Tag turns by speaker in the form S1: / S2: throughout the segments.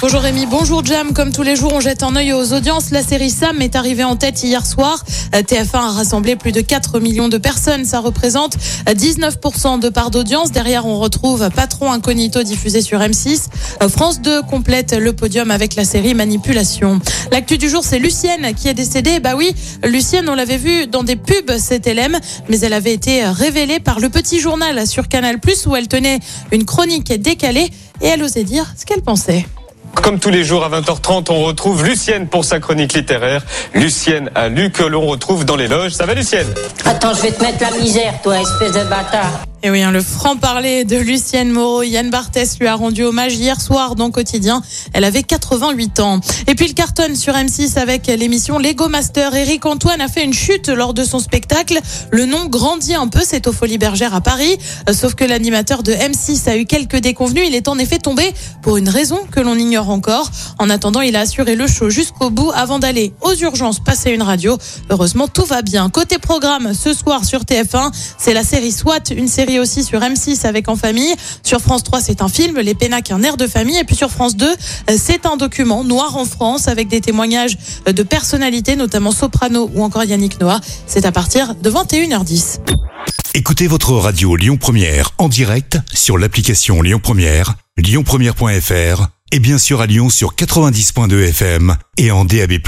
S1: Bonjour Rémi, bonjour Jam. Comme tous les jours, on jette un œil aux audiences. La série Sam est arrivée en tête hier soir. Euh, TF1 a rassemblé plus de 4 millions de personnes. Ça représente 19% de part d'audience. Derrière, on retrouve Patron Incognito diffusé sur M6. Euh, France 2 complète le podium avec la série Manipulation. L'actu du jour, c'est Lucienne qui est décédée. Bah oui, Lucienne, on l'avait vu dans des pubs, c'était LM, mais elle avait été révélée par le petit journal sur Canal+, où elle tenait une chronique décalée et elle osait dire ce qu'elle pensait.
S2: Comme tous les jours à 20h30, on retrouve Lucienne pour sa chronique littéraire. Lucienne a lu que l'on retrouve dans les loges. Ça va Lucienne?
S3: Attends, je vais te mettre la misère, toi, espèce de bâtard.
S1: Et oui, hein, le franc-parler de Lucienne Moreau, Yann Barthès lui a rendu hommage hier soir dans Quotidien. Elle avait 88 ans. Et puis le carton sur M6 avec l'émission Lego Master. Eric Antoine a fait une chute lors de son spectacle. Le nom grandit un peu, c'est au Folies Bergère à Paris. Sauf que l'animateur de M6 a eu quelques déconvenus. Il est en effet tombé pour une raison que l'on ignore encore. En attendant, il a assuré le show jusqu'au bout avant d'aller aux urgences passer une radio. Heureusement, tout va bien. Côté programme, ce soir sur TF1, c'est la série SWAT, une série aussi sur M6 avec En Famille. Sur France 3, c'est un film, Les Pénacs, un air de famille. Et puis sur France 2, c'est un document Noir en France avec des témoignages de personnalités, notamment Soprano ou encore Yannick Noah. C'est à partir de 21h10.
S4: Écoutez votre radio Lyon Première en direct sur l'application Lyon Première, lyonpremière.fr et bien sûr à Lyon sur 90.2 FM et en DAB+.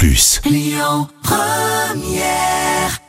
S5: Lyon Première